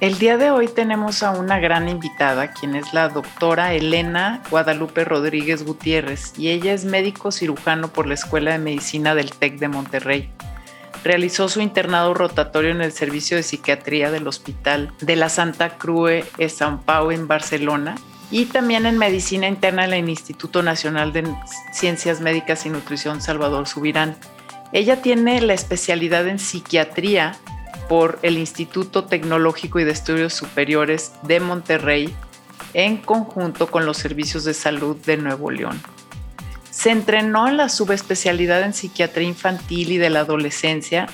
El día de hoy tenemos a una gran invitada, quien es la doctora Elena Guadalupe Rodríguez Gutiérrez, y ella es médico cirujano por la Escuela de Medicina del TEC de Monterrey. Realizó su internado rotatorio en el Servicio de Psiquiatría del Hospital de la Santa Cruz de San Pau en Barcelona y también en Medicina Interna en el Instituto Nacional de Ciencias Médicas y Nutrición Salvador Subirán. Ella tiene la especialidad en psiquiatría por el Instituto Tecnológico y de Estudios Superiores de Monterrey en conjunto con los servicios de salud de Nuevo León. Se entrenó en la subespecialidad en psiquiatría infantil y de la adolescencia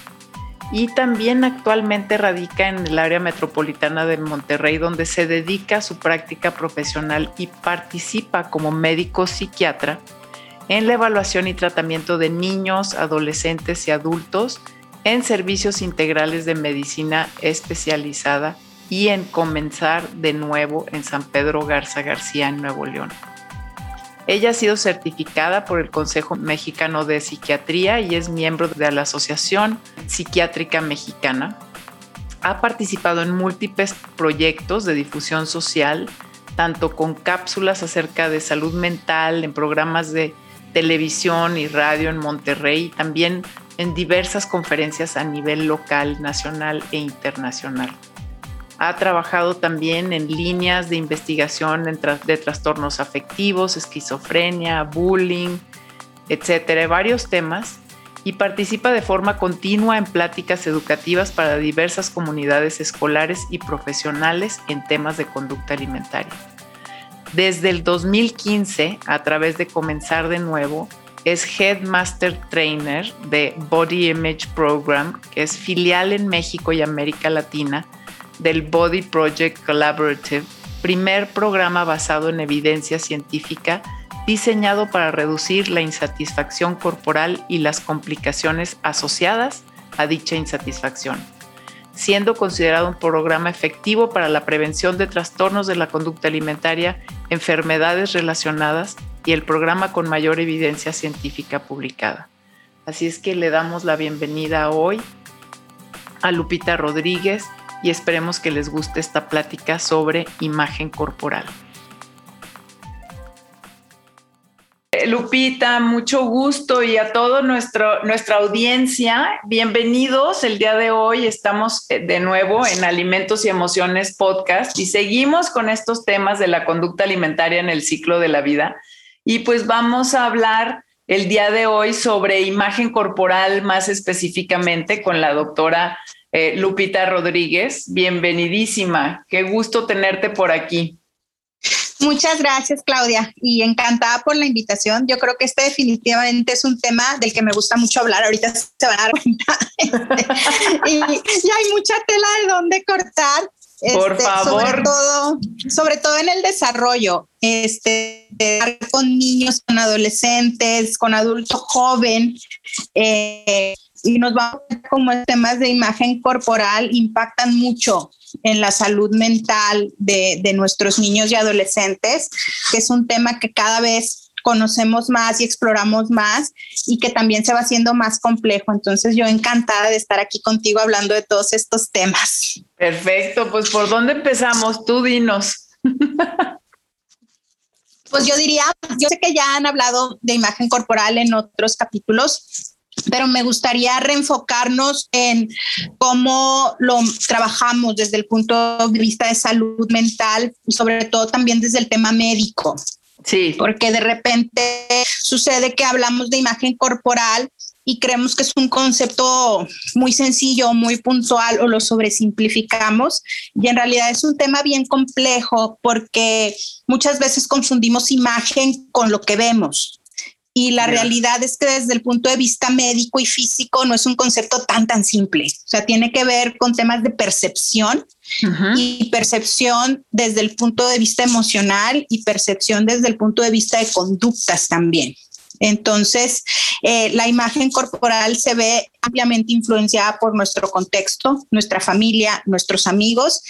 y también actualmente radica en el área metropolitana de Monterrey donde se dedica a su práctica profesional y participa como médico psiquiatra en la evaluación y tratamiento de niños, adolescentes y adultos en servicios integrales de medicina especializada y en comenzar de nuevo en San Pedro Garza García, en Nuevo León. Ella ha sido certificada por el Consejo Mexicano de Psiquiatría y es miembro de la Asociación Psiquiátrica Mexicana. Ha participado en múltiples proyectos de difusión social, tanto con cápsulas acerca de salud mental en programas de televisión y radio en Monterrey, también en diversas conferencias a nivel local, nacional e internacional. Ha trabajado también en líneas de investigación de trastornos afectivos, esquizofrenia, bullying, etcétera, varios temas y participa de forma continua en pláticas educativas para diversas comunidades escolares y profesionales en temas de conducta alimentaria. Desde el 2015, a través de Comenzar de Nuevo, es Headmaster Trainer de Body Image Program, que es filial en México y América Latina del Body Project Collaborative, primer programa basado en evidencia científica diseñado para reducir la insatisfacción corporal y las complicaciones asociadas a dicha insatisfacción, siendo considerado un programa efectivo para la prevención de trastornos de la conducta alimentaria, enfermedades relacionadas y el programa con mayor evidencia científica publicada. Así es que le damos la bienvenida hoy a Lupita Rodríguez y esperemos que les guste esta plática sobre imagen corporal. Lupita, mucho gusto y a toda nuestra audiencia, bienvenidos. El día de hoy estamos eh, de nuevo en Alimentos y Emociones Podcast y seguimos con estos temas de la conducta alimentaria en el ciclo de la vida. Y pues vamos a hablar el día de hoy sobre imagen corporal más específicamente con la doctora eh, Lupita Rodríguez. Bienvenidísima, qué gusto tenerte por aquí. Muchas gracias, Claudia, y encantada por la invitación. Yo creo que este definitivamente es un tema del que me gusta mucho hablar. Ahorita se van a dar cuenta. y, y, hay mucha tela de dónde cortar, por este, favor. Sobre todo, sobre todo en el desarrollo, este, con niños, con adolescentes, con adultos joven, eh, y nos vamos a ver cómo temas de imagen corporal impactan mucho en la salud mental de, de nuestros niños y adolescentes, que es un tema que cada vez conocemos más y exploramos más y que también se va haciendo más complejo. Entonces yo encantada de estar aquí contigo hablando de todos estos temas. Perfecto, pues ¿por dónde empezamos? Tú dinos. Pues yo diría, yo sé que ya han hablado de imagen corporal en otros capítulos, pero me gustaría reenfocarnos en cómo lo trabajamos desde el punto de vista de salud mental y sobre todo también desde el tema médico. Sí. Porque de repente sucede que hablamos de imagen corporal y creemos que es un concepto muy sencillo, muy puntual o lo sobresimplificamos. Y en realidad es un tema bien complejo porque muchas veces confundimos imagen con lo que vemos. Y la realidad es que desde el punto de vista médico y físico no es un concepto tan, tan simple. O sea, tiene que ver con temas de percepción y percepción desde el punto de vista emocional y percepción desde el punto de vista de conductas también. Entonces, eh, la imagen corporal se ve ampliamente influenciada por nuestro contexto, nuestra familia, nuestros amigos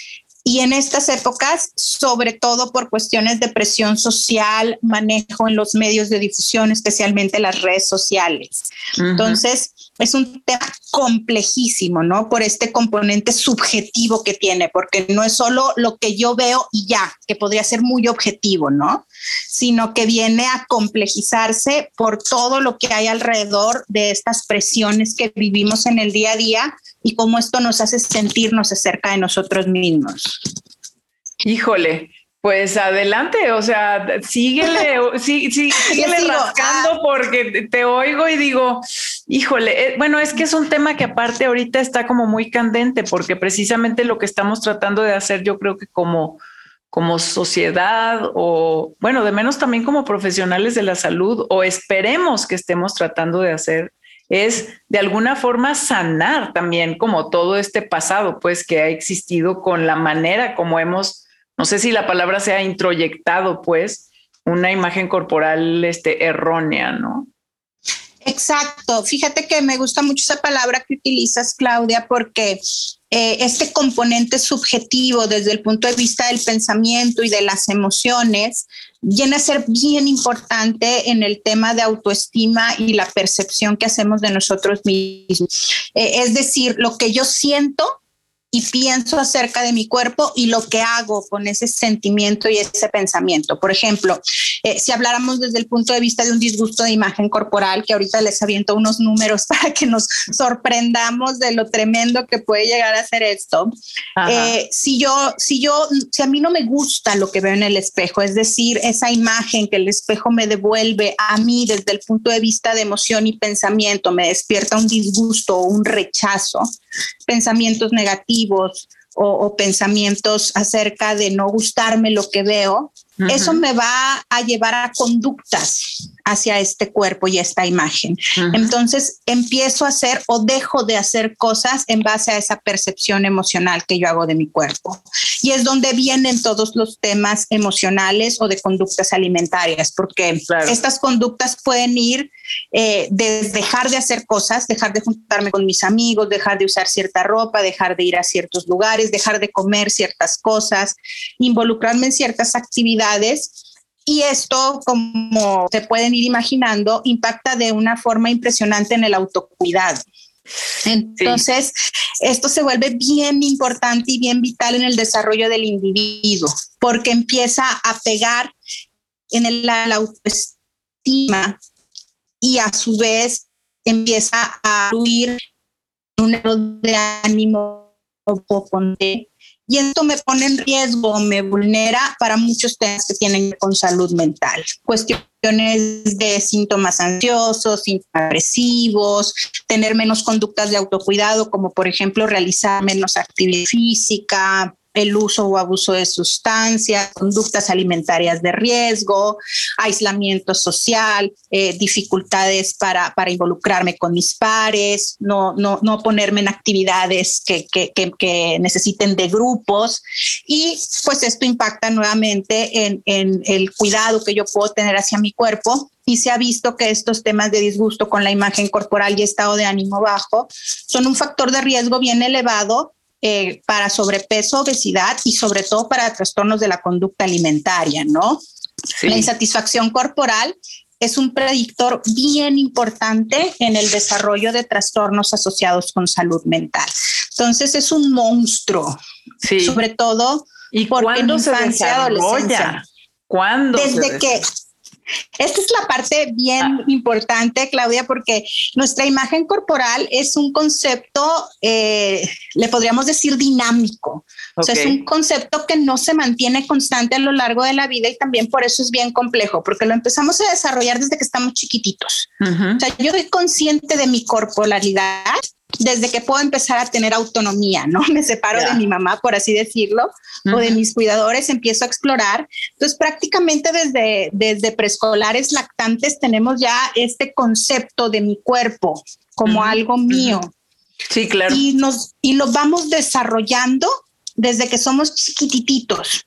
y en estas épocas, sobre todo por cuestiones de presión social, manejo en los medios de difusión, especialmente las redes sociales. Entonces, es un tema complejísimo, ¿no? Por este componente subjetivo que tiene, porque no es solo lo que yo veo y ya, que podría ser muy objetivo, ¿no? Sino que viene a complejizarse por todo lo que hay alrededor de estas presiones que vivimos en el día a día y cómo esto nos hace sentirnos acerca de nosotros mismos. Híjole, pues adelante, o sea, síguele, sí, sí, síguele rascando ah. porque te oigo y digo, híjole, eh, bueno, es que es un tema que aparte ahorita está como muy candente porque precisamente lo que estamos tratando de hacer, yo creo que como, como sociedad o, bueno, de menos también como profesionales de la salud o esperemos que estemos tratando de hacer es de alguna forma sanar también como todo este pasado, pues que ha existido con la manera como hemos no sé si la palabra sea introyectado, pues, una imagen corporal este, errónea, ¿no? Exacto. Fíjate que me gusta mucho esa palabra que utilizas, Claudia, porque eh, este componente subjetivo desde el punto de vista del pensamiento y de las emociones viene a ser bien importante en el tema de autoestima y la percepción que hacemos de nosotros mismos. Eh, es decir, lo que yo siento y pienso acerca de mi cuerpo y lo que hago con ese sentimiento y ese pensamiento. Por ejemplo, eh, si habláramos desde el punto de vista de un disgusto de imagen corporal, que ahorita les aviento unos números para que nos sorprendamos de lo tremendo que puede llegar a ser esto. Eh, si yo, si yo, si a mí no me gusta lo que veo en el espejo, es decir, esa imagen que el espejo me devuelve a mí desde el punto de vista de emoción y pensamiento, me despierta un disgusto o un rechazo, pensamientos negativos o, pensamientos acerca de no gustarme lo que veo, eso me va a llevar a conductas hacia este cuerpo y esta imagen. Entonces empiezo a hacer o dejo de hacer cosas en base a esa percepción emocional que yo hago de mi cuerpo. Y es donde vienen todos los temas emocionales o de conductas alimentarias, porque estas conductas pueden ir eh, de dejar de hacer cosas, dejar de juntarme con mis amigos, dejar de usar cierta ropa, dejar de ir a ciertos lugares, dejar de comer ciertas cosas, involucrarme en ciertas actividades. Y esto, como se pueden ir imaginando, impacta de una forma impresionante en el autocuidado. Entonces, esto se vuelve bien importante y bien vital en el desarrollo del individuo, porque empieza a pegar en el, la autoestima y a su vez empieza a fluir un estado de ánimo y esto me pone en riesgo, me vulnera para muchos temas que tienen con salud mental. Cuestiones de síntomas ansiosos, síntomas agresivos, tener menos conductas de autocuidado, como por ejemplo realizar menos actividad física, el uso o abuso de sustancias, conductas alimentarias de riesgo, aislamiento social, eh, dificultades para, para, involucrarme con mis pares, no, no, no ponerme en actividades que, que, que, necesiten de grupos. Y pues esto impacta nuevamente en, en el cuidado que yo puedo tener hacia mi cuerpo y se ha visto que estos temas de disgusto con la imagen corporal y estado de ánimo bajo son un factor de riesgo bien elevado eh, para sobrepeso, obesidad y sobre todo para trastornos de la conducta alimentaria, ¿no? La insatisfacción corporal es un predictor bien importante en el desarrollo de trastornos asociados con salud mental. Entonces es un monstruo, sí. sobre todo ¿Y porque en infancia, adolescencia. ¿Cuándo? Desde que esta es la parte bien ah. importante, Claudia, porque nuestra imagen corporal es un concepto, eh, le podríamos decir dinámico. O sea, es un concepto que no se mantiene constante a lo largo de la vida y también por eso es bien complejo, porque lo empezamos a desarrollar desde que estamos chiquititos. O sea, yo soy consciente de mi corporalidad desde que puedo empezar a tener autonomía, ¿no? Me separo de mi mamá, por así decirlo, o de mis cuidadores, empiezo a explorar. Entonces, prácticamente desde, desde preescolares lactantes tenemos ya este concepto de mi cuerpo como algo mío. Sí, claro. Y, nos, y lo vamos desarrollando desde que somos chiquititos.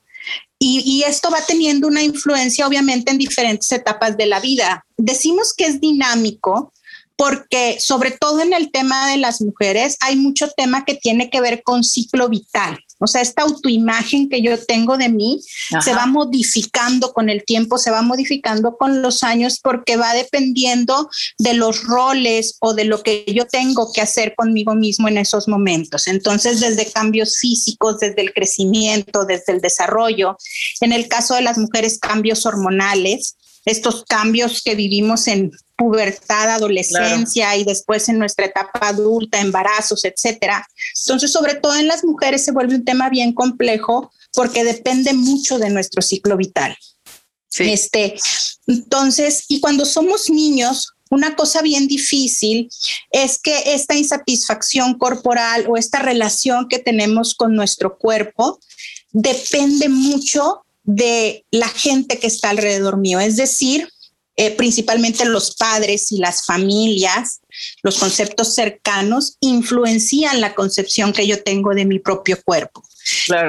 Y, y, esto va teniendo una influencia, obviamente, en diferentes etapas de la vida. Decimos que es dinámico porque sobre todo en el tema de las mujeres hay mucho tema que tiene que ver con ciclo vital. O sea, esta autoimagen que yo tengo de mí se va modificando con el tiempo, se va modificando con los años porque va dependiendo de los roles o de lo que yo tengo que hacer conmigo mismo en esos momentos. Entonces, desde cambios físicos, desde el crecimiento, desde el desarrollo, en el caso de las mujeres, cambios hormonales, estos cambios que vivimos en pubertad, adolescencia y después en nuestra etapa adulta, embarazos, etcétera. Entonces, sobre todo en las mujeres se vuelve un tema bien complejo porque depende mucho de nuestro ciclo vital. Este, entonces, y cuando somos niños, una cosa bien difícil es que esta insatisfacción corporal o esta relación que tenemos con nuestro cuerpo depende mucho de la gente que está alrededor mío, es decir, eh, principalmente los padres y las familias, los conceptos cercanos, influencian la concepción que yo tengo de mi propio cuerpo.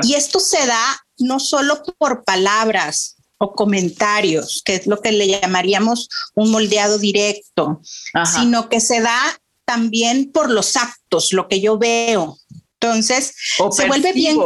Y esto se da no solo por palabras o comentarios, que es lo que le llamaríamos un moldeado directo, sino que se da también por los actos, lo que yo veo. Entonces, se vuelve bien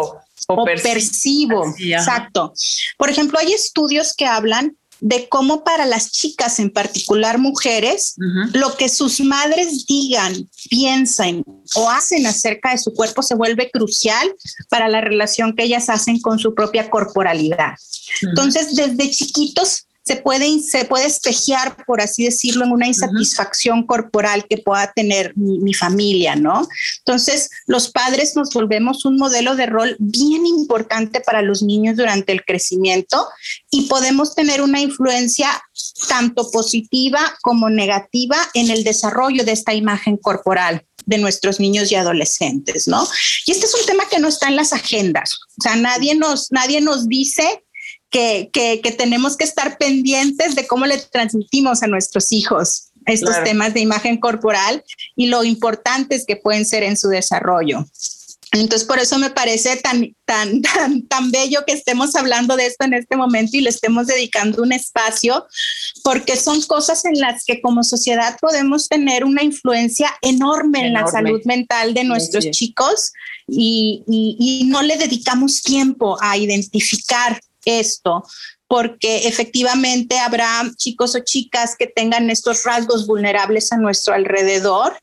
o, percibo. exacto. Por ejemplo, hay estudios que hablan de cómo para las chicas, en particular mujeres, lo que sus madres digan, piensen o hacen acerca de su cuerpo se vuelve crucial para la relación que ellas hacen con su propia corporalidad. Entonces, desde chiquitos se puede, se puede espejear, por así decirlo, en una insatisfacción corporal que pueda tener mi, familia, ¿no? Entonces, los padres nos volvemos un modelo de rol bien importante para los niños durante el crecimiento y podemos tener una influencia tanto positiva como negativa en el desarrollo de esta imagen corporal de nuestros niños y adolescentes, ¿no? Y este es un tema que no está en las agendas. O sea, nadie nos, nadie nos dice que, tenemos que estar pendientes de cómo le transmitimos a nuestros hijos estos temas de imagen corporal y lo importantes que pueden ser en su desarrollo. Entonces, por eso me parece tan, tan, tan, tan bello que estemos hablando de esto en este momento y le estemos dedicando un espacio, porque son cosas en las que como sociedad podemos tener una influencia enorme, en la salud mental de nuestros chicos y, y no le dedicamos tiempo a identificar esto, porque efectivamente habrá chicos o chicas que tengan estos rasgos vulnerables a nuestro alrededor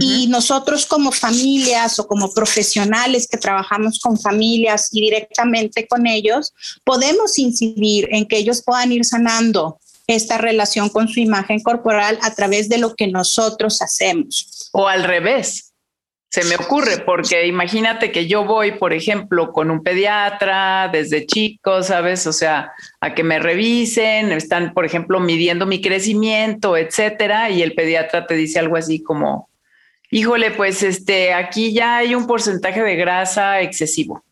y nosotros como familias o como profesionales que trabajamos con familias y directamente con ellos, podemos incidir en que ellos puedan ir sanando esta relación con su imagen corporal a través de lo que nosotros hacemos. O al revés, se me ocurre, porque imagínate que yo voy, por ejemplo, con un pediatra desde chico, ¿sabes? O sea, a que me revisen, están, por ejemplo, midiendo mi crecimiento, etcétera, y el pediatra te dice algo así como, híjole, pues este, aquí ya hay un porcentaje de grasa excesivo.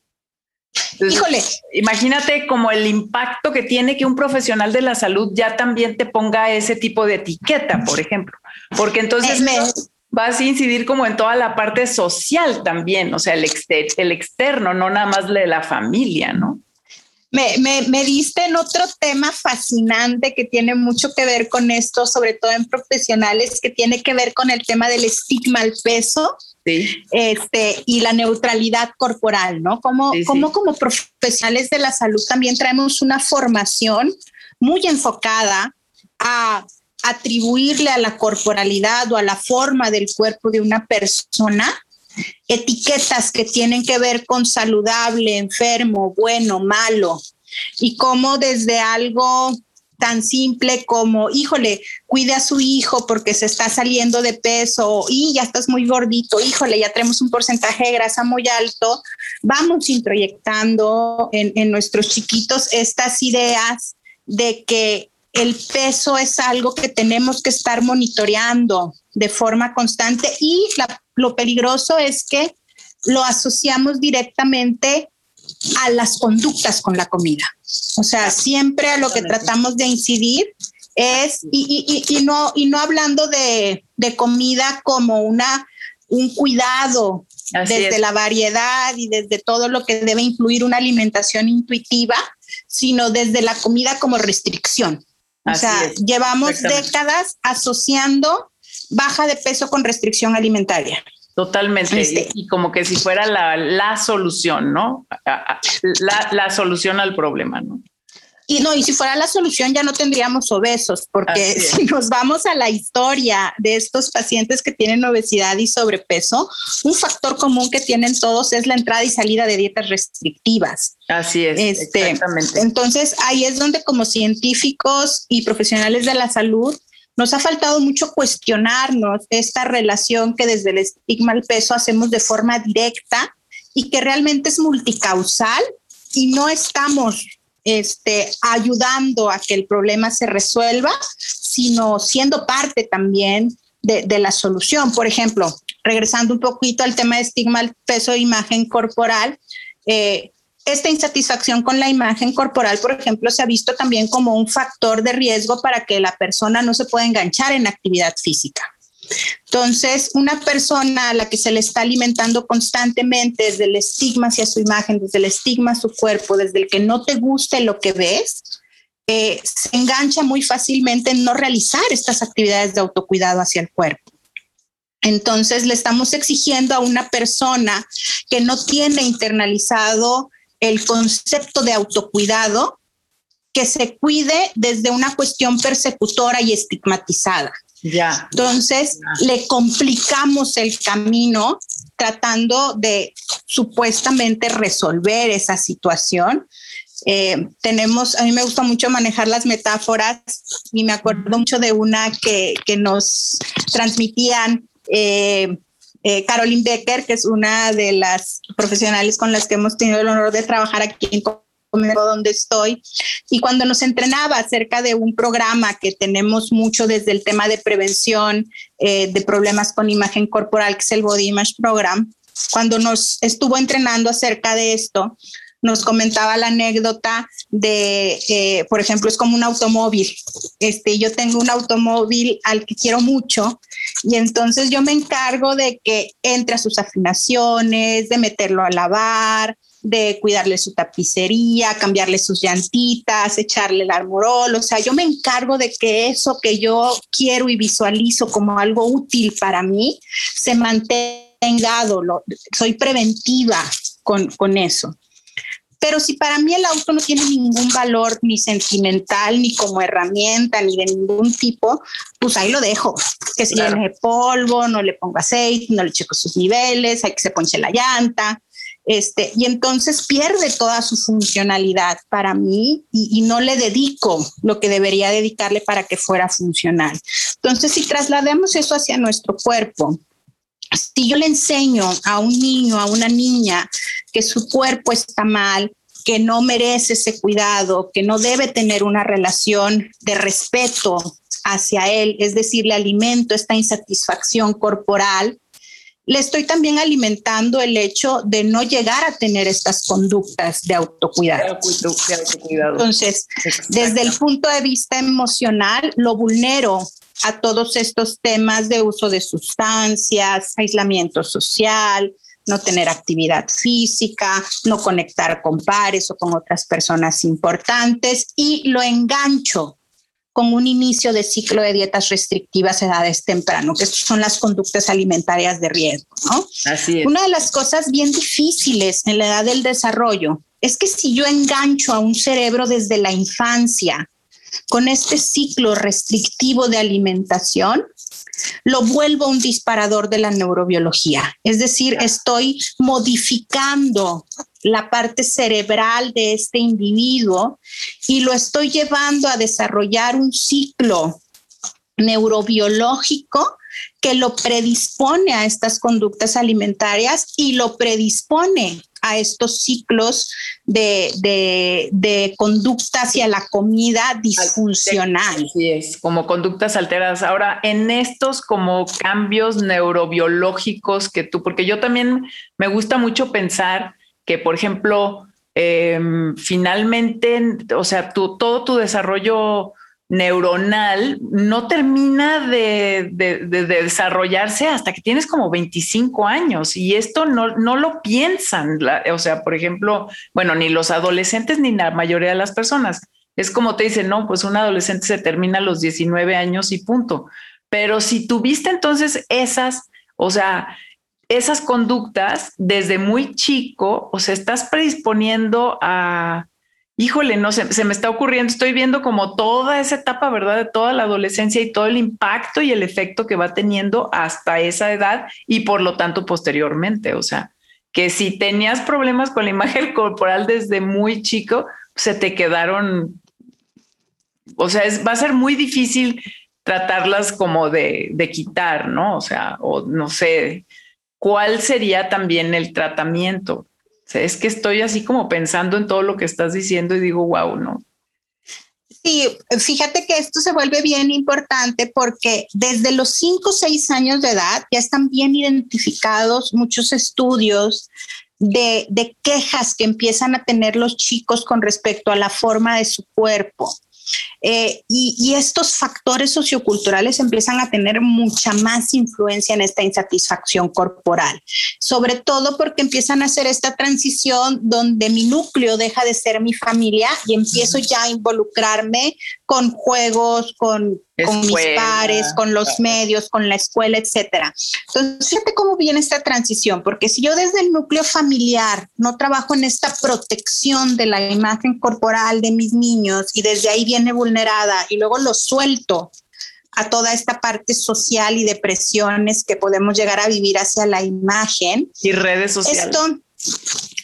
híjole. Imagínate como el impacto que tiene que un profesional de la salud ya también te ponga ese tipo de etiqueta, por ejemplo, porque entonces me vas a incidir como en toda la parte social también, o sea, el, el externo, no nada más de la familia, ¿no? Me, me, me, diste en otro tema fascinante que tiene mucho que ver con esto, sobre todo en profesionales, que tiene que ver con el tema del estigma al peso sí. este, y la neutralidad corporal, ¿no? Como, como como profesionales de la salud también traemos una formación muy enfocada a atribuirle a la corporalidad o a la forma del cuerpo de una persona etiquetas que tienen que ver con saludable, enfermo, bueno, malo, y cómo desde algo tan simple como, híjole, cuide a su hijo porque se está saliendo de peso y ya estás muy gordito, híjole, ya tenemos un porcentaje de grasa muy alto, vamos introyectando en, en nuestros chiquitos estas ideas de que el peso es algo que tenemos que estar monitoreando de forma constante y lo peligroso es que lo asociamos directamente a las conductas con la comida. O sea, siempre a lo que tratamos de incidir es, y, y, no, y no hablando de, de, comida como una, un cuidado desde la variedad y desde todo lo que debe incluir una alimentación intuitiva, sino desde la comida como restricción. O sea, llevamos décadas asociando baja de peso con restricción alimentaria. Totalmente. Este y, como que si fuera la, la solución, ¿no? La, la, solución al problema, ¿no? Y no, y si fuera la solución ya no tendríamos obesos, porque si nos vamos a la historia de estos pacientes que tienen obesidad y sobrepeso, un factor común que tienen todos es la entrada y salida de dietas restrictivas. Así es. Este, exactamente. Entonces ahí es donde como científicos y profesionales de la salud nos ha faltado mucho cuestionarnos esta relación que desde el estigma al peso hacemos de forma directa y que realmente es multicausal y no estamos este, ayudando a que el problema se resuelva, sino siendo parte también de, la solución. Por ejemplo, regresando un poquito al tema de estigma, el peso imagen corporal, eh, esta insatisfacción con la imagen corporal, por ejemplo, se ha visto también como un factor de riesgo para que la persona no se pueda enganchar en actividad física. Entonces, una persona a la que se le está alimentando constantemente desde el estigma hacia su imagen, desde el estigma a su cuerpo, desde el que no te guste lo que ves, eh, se engancha muy fácilmente en no realizar estas actividades de autocuidado hacia el cuerpo. Entonces, le estamos exigiendo a una persona que no tiene internalizado el concepto de autocuidado que se cuide desde una cuestión persecutora y estigmatizada. Ya. Entonces, le complicamos el camino tratando de supuestamente resolver esa situación. Eh, tenemos, a mí me gusta mucho manejar las metáforas y me acuerdo mucho de una que, que nos transmitían eh, eh, Caroline Becker, que es una de las profesionales con las que hemos tenido el honor de trabajar aquí en donde estoy. Y cuando nos entrenaba acerca de un programa que tenemos mucho desde el tema de prevención eh, de problemas con imagen corporal, que es el Body Image Program, cuando nos estuvo entrenando acerca de esto, nos comentaba la anécdota de, eh, por ejemplo, es como un automóvil. Este, yo tengo un automóvil al que quiero mucho y entonces yo me encargo de que entre a sus afinaciones, de meterlo a lavar, de cuidarle su tapicería, cambiarle sus llantitas, echarle el armorol, o sea, yo me encargo de que eso que yo quiero y visualizo como algo útil para mí se mantenga, soy preventiva con, con eso. Pero si para mí el auto no tiene ningún valor ni sentimental, ni como herramienta, ni de ningún tipo, pues ahí lo dejo. Que si le polvo, no le pongo aceite, no le checo sus niveles, hay que se ponche la llanta. Este, y entonces pierde toda su funcionalidad para mí y, no le dedico lo que debería dedicarle para que fuera funcional. Entonces, si trasladamos eso hacia nuestro cuerpo, si yo le enseño a un niño, a una niña, que su cuerpo está mal, que no merece ese cuidado, que no debe tener una relación de respeto hacia él, es decir, le alimento esta insatisfacción corporal, le estoy también alimentando el hecho de no llegar a tener estas conductas de autocuidado. Entonces, desde el punto de vista emocional, lo vulnero a todos estos temas de uso de sustancias, aislamiento social, no tener actividad física, no conectar con pares o con otras personas importantes y lo engancho con un inicio de ciclo de dietas restrictivas a edades temprano, que son las conductas alimentarias de riesgo, ¿no? Así es. Una de las cosas bien difíciles en la edad del desarrollo es que si yo engancho a un cerebro desde la infancia con este ciclo restrictivo de alimentación, lo vuelvo un disparador de la neurobiología. Es decir, estoy modificando la parte cerebral de este individuo y lo estoy llevando a desarrollar un ciclo neurobiológico que lo predispone a estas conductas alimentarias y lo predispone a estos ciclos de, de, conducta hacia la comida disfuncional. Sí, es, como conductas alteradas. Ahora, en estos como cambios neurobiológicos que tú, porque yo también me gusta mucho pensar que, por ejemplo, em, finalmente, o sea, todo tu desarrollo neuronal no termina de, desarrollarse hasta que tienes como 25 años y esto no, no lo piensan. o sea, por ejemplo, bueno, ni los adolescentes ni la mayoría de las personas. Es como te dicen, no, pues un adolescente se termina a los 19 años y punto. Pero si tuviste entonces esas, o sea, esas conductas desde muy chico, o sea, estás predisponiendo a, híjole, no sé, se me está ocurriendo, estoy viendo como toda esa etapa, ¿verdad? De toda la adolescencia y todo el impacto y el efecto que va teniendo hasta esa edad y por lo tanto posteriormente. O sea, que si tenías problemas con la imagen corporal desde muy chico, se te quedaron, o sea, va a ser muy difícil tratarlas como de, de quitar, ¿no? O sea, o no sé, ¿cuál sería también el tratamiento? es que estoy así como pensando en todo lo que estás diciendo y digo, wow, ¿no? Sí, fíjate que esto se vuelve bien importante porque desde los 5 o 6 años de edad ya están bien identificados muchos estudios de, de, quejas que empiezan a tener los chicos con respecto a la forma de su cuerpo. Eh, y, estos factores socioculturales empiezan a tener mucha más influencia en esta insatisfacción corporal, sobre todo porque empiezan a hacer esta transición donde mi núcleo deja de ser mi familia y empiezo ya a involucrarme con juegos, con, con mis pares, con los medios, con la escuela, etcétera. Entonces, fíjate cómo viene esta transición, porque si yo desde el núcleo familiar no trabajo en esta protección de la imagen corporal de mis niños y desde ahí viene vulnerada y luego lo suelto a toda esta parte social y de presiones que podemos llegar a vivir hacia la imagen. Y redes sociales. Esto,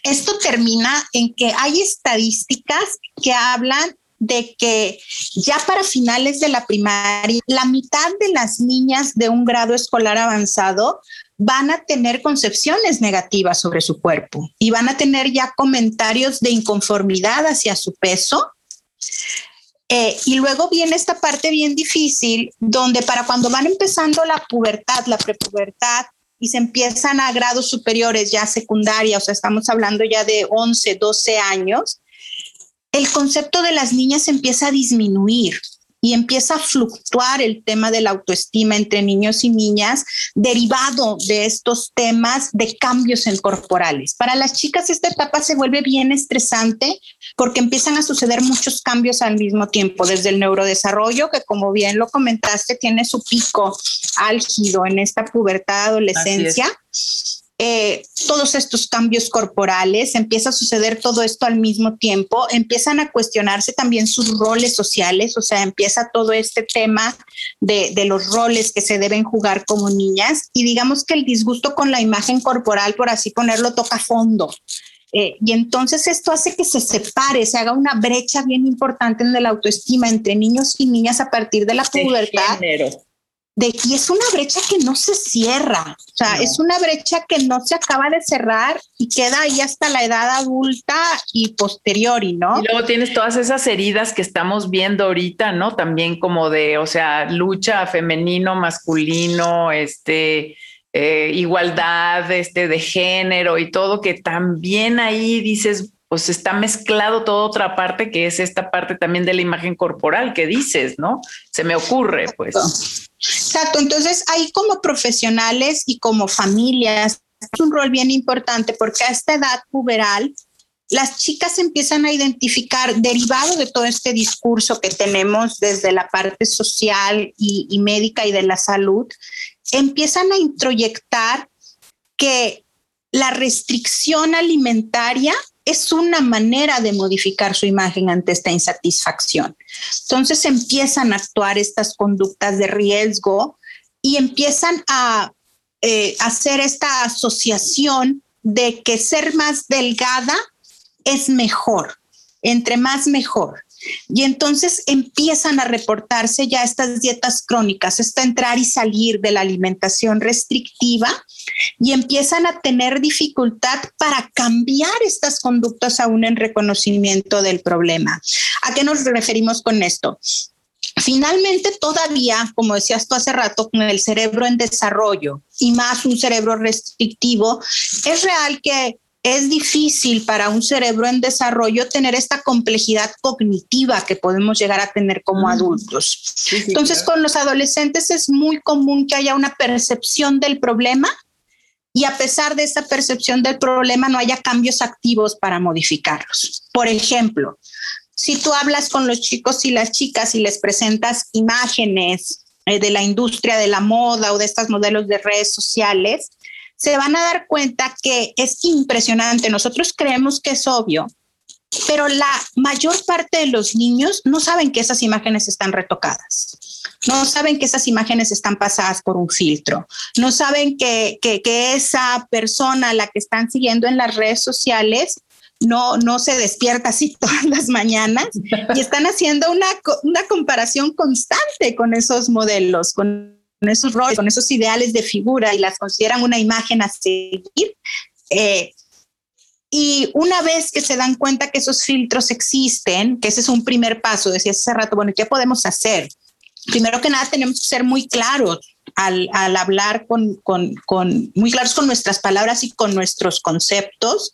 esto termina en que hay estadísticas que hablan de que ya para finales de la primaria, la mitad de las niñas de un grado escolar avanzado van a tener concepciones negativas sobre su cuerpo y van a tener ya comentarios de inconformidad hacia su peso. Eh, y luego viene esta parte bien difícil, donde para cuando van empezando la pubertad, la prepubertad, y se empiezan a grados superiores, ya secundaria, o sea, estamos hablando ya de 11, 12 años, el concepto de las niñas empieza a disminuir y empieza a fluctuar el tema de la autoestima entre niños y niñas derivado de estos temas de cambios en corporales. Para las chicas esta etapa se vuelve bien estresante porque empiezan a suceder muchos cambios al mismo tiempo, desde el neurodesarrollo, que como bien lo comentaste, tiene su pico álgido en esta pubertad, adolescencia eh, todos estos cambios corporales, empieza a suceder todo esto al mismo tiempo, empiezan a cuestionarse también sus roles sociales, o sea, empieza todo este tema de, de los roles que se deben jugar como niñas y digamos que el disgusto con la imagen corporal, por así ponerlo, toca fondo. Eh, y entonces esto hace que se separe, se haga una brecha bien importante en la autoestima entre niños y niñas a partir de la pubertad de que es una brecha que no se cierra, o sea, es una brecha que no se acaba de cerrar y queda ahí hasta la edad adulta y posteriori, ¿no? Y luego tienes todas esas heridas que estamos viendo ahorita, ¿no? También como de, o sea, lucha femenino, masculino, este, eh, igualdad, este, de género y todo, que también ahí dices, pues está mezclado toda otra parte que es esta parte también de la imagen corporal que dices, ¿no? Se me ocurre, pues. Exacto, entonces ahí como profesionales y como familias es un rol bien importante porque a esta edad puberal las chicas empiezan a identificar, derivado de todo este discurso que tenemos desde la parte social y, y médica y de la salud, empiezan a introyectar que la restricción alimentaria es una manera de modificar su imagen ante esta insatisfacción. Entonces empiezan a actuar estas conductas de riesgo y empiezan a eh, hacer esta asociación de que ser más delgada es mejor, entre más mejor. Y entonces empiezan a reportarse ya estas dietas crónicas, esta entrar y salir de la alimentación restrictiva y empiezan a tener dificultad para cambiar estas conductas aún en reconocimiento del problema. ¿A qué nos referimos con esto? Finalmente, todavía, como decías tú hace rato, con el cerebro en desarrollo y más un cerebro restrictivo, es real que es difícil para un cerebro en desarrollo tener esta complejidad cognitiva que podemos llegar a tener como adultos. Entonces, con los adolescentes es muy común que haya una percepción del problema y a pesar de esa percepción del problema no haya cambios activos para modificarlos. Por ejemplo, si tú hablas con los chicos y las chicas y les presentas imágenes eh, de la industria de la moda o de estos modelos de redes sociales, se van a dar cuenta que es impresionante. Nosotros creemos que es obvio, pero la mayor parte de los niños no saben que esas imágenes están retocadas. No saben que esas imágenes están pasadas por un filtro. No saben que, esa persona a la que están siguiendo en las redes sociales no, no se despierta así todas las mañanas y están haciendo una, una comparación constante con esos modelos, esos roles, con esos ideales de figura y las consideran una imagen a seguir. Eh, y una vez que se dan cuenta que esos filtros existen, que ese es un primer paso, decía hace rato, bueno, ¿qué podemos hacer? Primero que nada, tenemos que ser muy claros al, al hablar con, con, con, muy claros con nuestras palabras y con nuestros conceptos,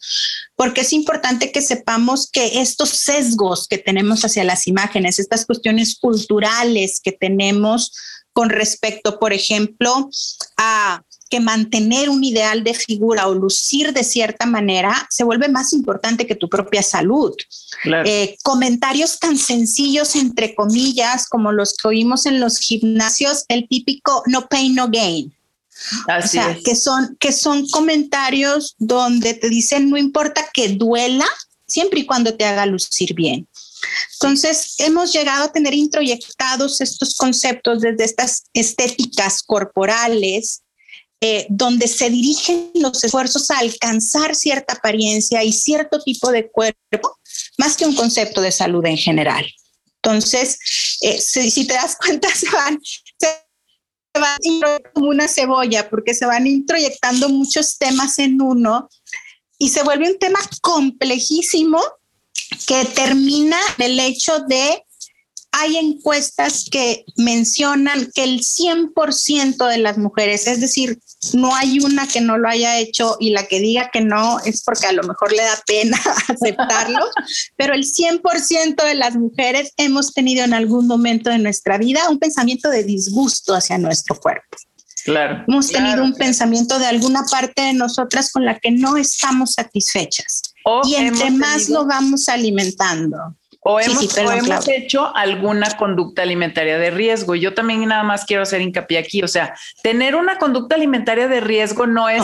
porque es importante que sepamos que estos sesgos que tenemos hacia las imágenes, estas cuestiones culturales que tenemos, con respecto, por ejemplo, a que mantener un ideal de figura o lucir de cierta manera se vuelve más importante que tu propia salud. Eh, comentarios tan sencillos, entre comillas, como los que oímos en los gimnasios, el típico no pain, no gain. o sea, que son, que son comentarios donde te dicen no importa que duela, siempre y cuando te haga lucir bien. Entonces, hemos llegado a tener introyectados estos conceptos desde estas estéticas corporales, eh, donde se dirigen los esfuerzos a alcanzar cierta apariencia y cierto tipo de cuerpo, más que un concepto de salud en general. Entonces, eh, si, te das cuenta, se van, se van como una cebolla, porque se van introyectando muchos temas en uno y se vuelve un tema complejísimo que termina el hecho de, hay encuestas que mencionan que el 100% de las mujeres, es decir, no hay una que no lo haya hecho y la que diga que no es porque a lo mejor le da pena aceptarlo, pero el 100% de las mujeres hemos tenido en algún momento de nuestra vida un pensamiento de disgusto hacia nuestro cuerpo. Claro. Hemos tenido un pensamiento de alguna parte de nosotras con la que no estamos satisfechas y entre más lo vamos alimentando. O hemos, hecho alguna conducta alimentaria de riesgo. Yo también nada más quiero hacer hincapié aquí. O sea, tener una conducta alimentaria de riesgo no es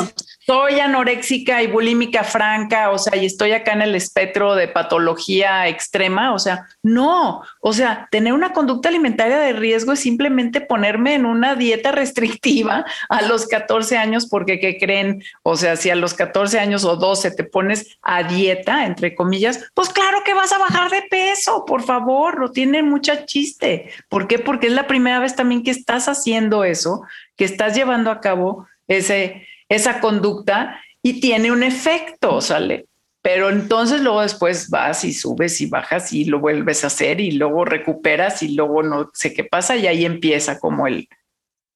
soy anoréxica y bulímica franca, o sea, y estoy acá en el espectro de patología extrema, o sea, no, o sea, tener una conducta alimentaria de riesgo es simplemente ponerme en una dieta restrictiva a los 14 años, porque ¿qué creen? O sea, si a los 14 años o 12 te pones a dieta, entre comillas, pues claro que vas a bajar de peso, por favor, no tiene mucha chiste. ¿Por qué? Porque es la primera vez también que estás haciendo eso, que estás llevando a cabo ese esa conducta y tiene un efecto, ¿sale? Pero entonces luego después vas y subes y bajas y lo vuelves a hacer y luego recuperas y luego no sé qué pasa y ahí empieza como el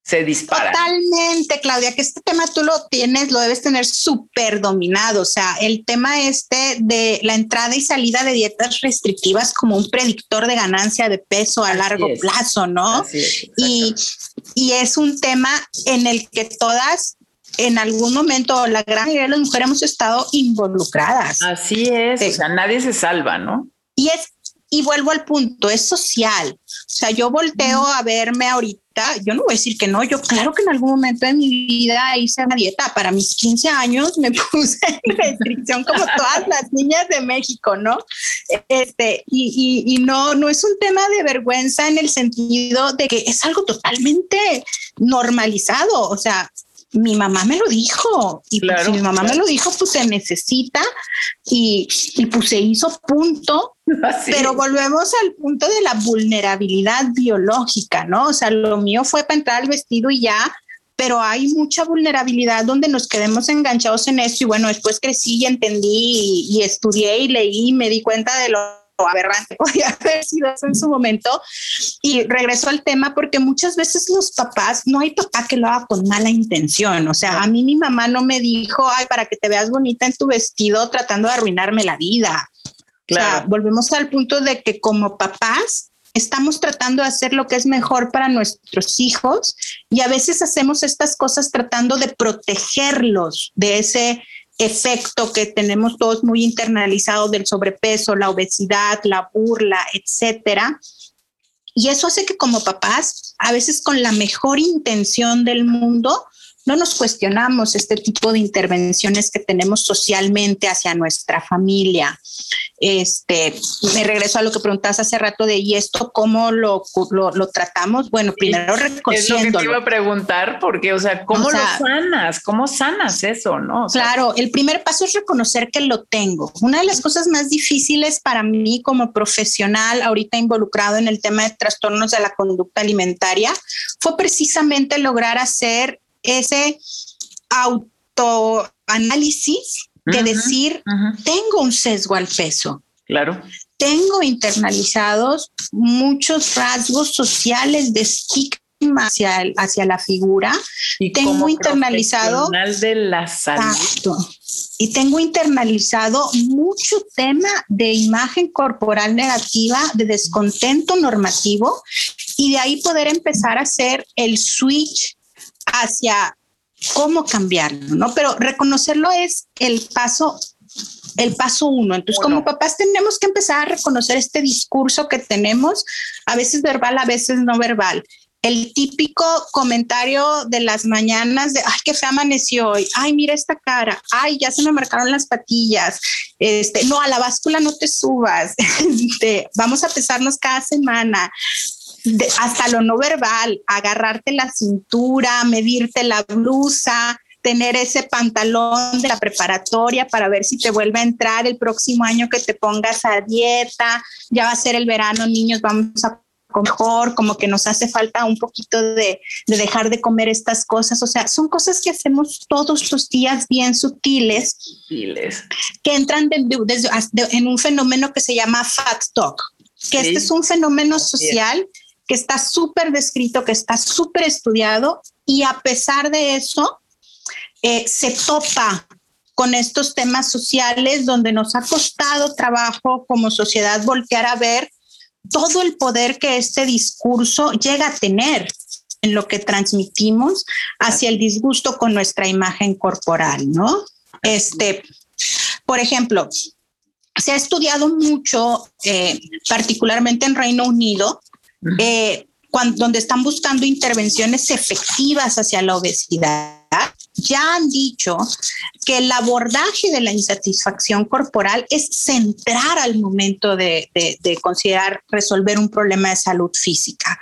se dispara. Totalmente, Claudia, que este tema tú lo tienes, lo debes tener súper dominado. O sea, el tema este de la entrada y salida de dietas restrictivas como un predictor de ganancia de peso a largo plazo, ¿no? y, y es un tema en el que todas en algún momento la gran mayoría de las mujeres hemos estado involucradas. Así es, o sea, nadie se salva, ¿no? Y es y vuelvo al punto, es social. O sea, yo volteo a verme ahorita, yo no voy a decir que no, yo claro que en algún momento de mi vida hice una dieta. Para mis 15 años me puse en restricción como todas las niñas de México, ¿no? Este, y, y, y no, no es un tema de vergüenza en el sentido de que es algo totalmente normalizado. O sea, mi mamá me lo dijo y pues, si mi mamá me lo dijo, pues se necesita y, y pues se hizo punto, pero volvemos al punto de la vulnerabilidad biológica, ¿no? O sea, lo mío fue para entrar al vestido y ya, pero hay mucha vulnerabilidad donde nos quedemos enganchados en esto y bueno, después crecí y entendí y, estudié y leí y me di cuenta de lo aberrante podía haber sido eso en su momento. Y regreso al tema porque muchas veces los papás, no hay papá que lo haga con mala intención. O sea, a mí mi mamá no me dijo, ay, para que te veas bonita en tu vestido tratando de arruinarme la vida. Claro. O sea, volvemos al punto de que como papás estamos tratando de hacer lo que es mejor para nuestros hijos y a veces hacemos estas cosas tratando de protegerlos de ese efecto que tenemos todos muy internalizado del sobrepeso, la obesidad, la burla, etcétera. Y eso hace que como papás, a veces con la mejor intención del mundo, no nos cuestionamos este tipo de intervenciones que tenemos socialmente hacia nuestra familia. Este, me regreso a lo que preguntabas hace rato de y esto cómo lo, lo, tratamos. Bueno, primero reconociendo. Es lo que te iba a preguntar, porque, o sea, ¿cómo lo sanas? ¿Cómo sanas eso, no? claro, el primer paso es reconocer que lo tengo. Una de las cosas más difíciles para mí como profesional, ahorita involucrado en el tema de trastornos de la conducta alimentaria, fue precisamente lograr hacer ese autoanálisis de decir, tengo un sesgo al peso. Claro. Tengo internalizados muchos rasgos sociales de estigma hacia, hacia la figura. Y tengo internalizado. de la salud. Y tengo internalizado mucho tema de imagen corporal negativa, de descontento normativo, y de ahí poder empezar a hacer el switch hacia cómo cambiarlo, ¿no? Pero reconocerlo es el paso el paso uno. Entonces, como papás tenemos que empezar a reconocer este discurso que tenemos, a veces verbal, a veces no verbal. El típico comentario de las mañanas de, ay, qué fea amaneció hoy, ay, mira esta cara, ay, ya se me marcaron las patillas, este, no, a la báscula no te subas, este, vamos a pesarnos cada semana, hasta lo no verbal, agarrarte la cintura, medirte la blusa, tener ese pantalón de la preparatoria para ver si te vuelve a entrar el próximo año que te pongas a dieta, ya va a ser el verano, niños, vamos a mejor, como que nos hace falta un poquito de, dejar de comer estas cosas. O sea, son cosas que hacemos todos los días bien sutiles, sutiles. que entran en un fenómeno que se llama fat talk, que este es un fenómeno social que está súper descrito, que está súper estudiado y a pesar de eso, eh, se topa con estos temas sociales donde nos ha costado trabajo como sociedad voltear a ver todo el poder que este discurso llega a tener en lo que transmitimos hacia el disgusto con nuestra imagen corporal, ¿no? Este, por ejemplo, se ha estudiado mucho, eh, particularmente en Reino Unido, eh, donde están buscando intervenciones efectivas hacia la obesidad, ya han dicho que el abordaje de la insatisfacción corporal es centrar al momento de, considerar resolver un problema de salud física.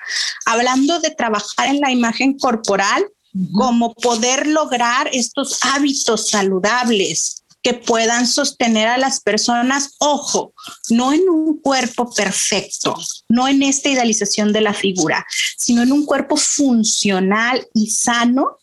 Hablando de trabajar en la imagen corporal, como poder lograr estos hábitos saludables que puedan sostener a las personas, ojo, no en un cuerpo perfecto, no en esta idealización de la figura, sino en un cuerpo funcional y sano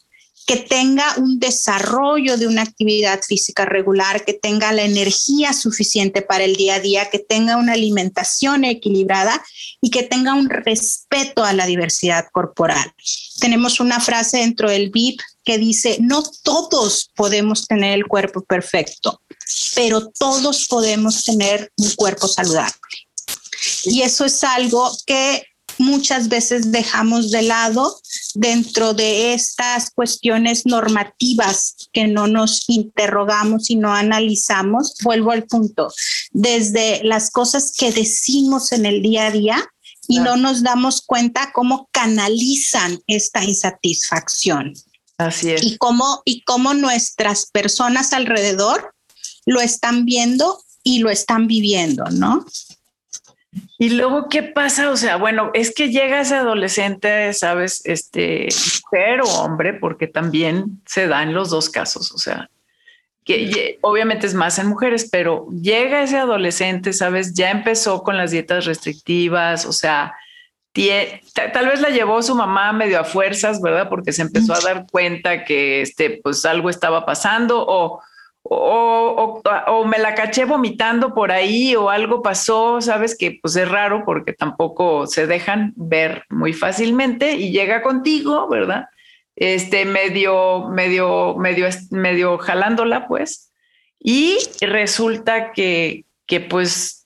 que tenga un desarrollo de una actividad física regular, que tenga la energía suficiente para el día a día, que tenga una alimentación equilibrada y que tenga un respeto a la diversidad corporal. Tenemos una frase dentro del BIP que dice, no todos podemos tener el cuerpo perfecto, pero todos podemos tener un cuerpo saludable. Y eso es algo que muchas veces dejamos de lado dentro de estas cuestiones normativas que no nos interrogamos y no analizamos. Vuelvo al punto, desde las cosas que decimos en el día a día y no nos damos cuenta cómo canalizan esta insatisfacción. Así es. Y cómo, y cómo nuestras personas alrededor lo están viendo y lo están viviendo, ¿no? Y luego, ¿qué pasa? O sea, bueno, es que llega ese adolescente, sabes, este, mujer o hombre, porque también se da en los dos casos, o sea, que obviamente es más en mujeres, pero llega ese adolescente, sabes, ya empezó con las dietas restrictivas, o sea, tal vez la llevó su mamá medio a fuerzas, ¿verdad? Porque se empezó a dar cuenta que este, pues algo estaba pasando o, o, me la caché vomitando por ahí o algo pasó, sabes que pues es raro porque tampoco se dejan ver muy fácilmente y llega contigo, ¿verdad? Este medio, medio, medio, medio jalándola, pues. Y resulta que, que pues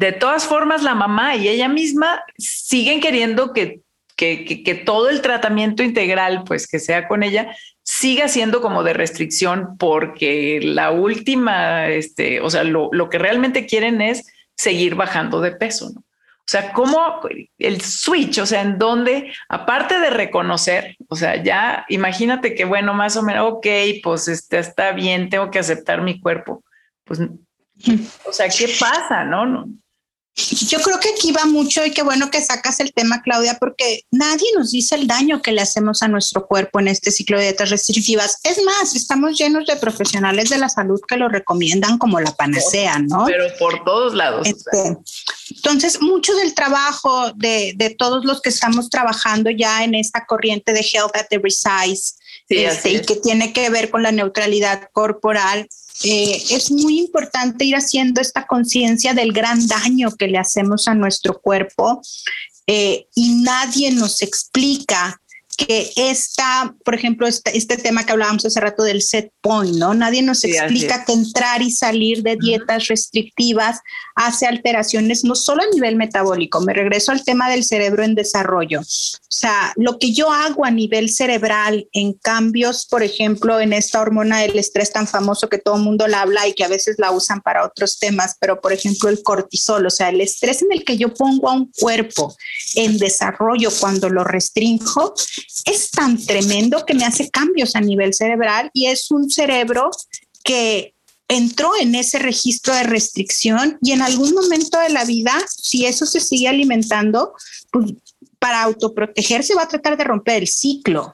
de todas formas, la mamá y ella misma siguen queriendo que, que, todo el tratamiento integral, pues que sea con ella, siga siendo como de restricción, porque la última, este, o sea, lo, lo que realmente quieren es seguir bajando de peso, ¿no? O sea, cómo el switch, o sea, en donde, aparte de reconocer, o sea, ya imagínate que, bueno, más o menos, ok, pues este, está bien, tengo que aceptar mi cuerpo. Pues, o sea, ¿qué pasa? No, no, yo creo que aquí va mucho y qué bueno que sacas el tema, Claudia, porque nadie nos dice el daño que le hacemos a nuestro cuerpo en este ciclo de dietas restrictivas. Es más, estamos llenos de profesionales de la salud que lo recomiendan como la panacea, ¿no? Pero por todos lados. Este, entonces, mucho del trabajo de, de, todos los que estamos trabajando ya en esta corriente de Health at Every Size este, y que tiene que ver con la neutralidad corporal, eh, es muy importante ir haciendo esta conciencia del gran daño que le hacemos a nuestro cuerpo eh, y nadie nos explica que esta, por ejemplo, este, este, tema que hablábamos hace rato del set point, ¿no? Nadie nos explica que entrar y salir de dietas restrictivas hace alteraciones no solo a nivel metabólico, me regreso al tema del cerebro en desarrollo. O sea, lo que yo hago a nivel cerebral en cambios, por ejemplo, en esta hormona del estrés tan famoso que todo el mundo la habla y que a veces la usan para otros temas, pero por ejemplo el cortisol, o sea, el estrés en el que yo pongo a un cuerpo en desarrollo cuando lo restringo, es tan tremendo que me hace cambios a nivel cerebral y es un cerebro que entró en ese registro de restricción y en algún momento de la vida, si eso se sigue alimentando, pues para autoprotegerse va a tratar de romper el ciclo.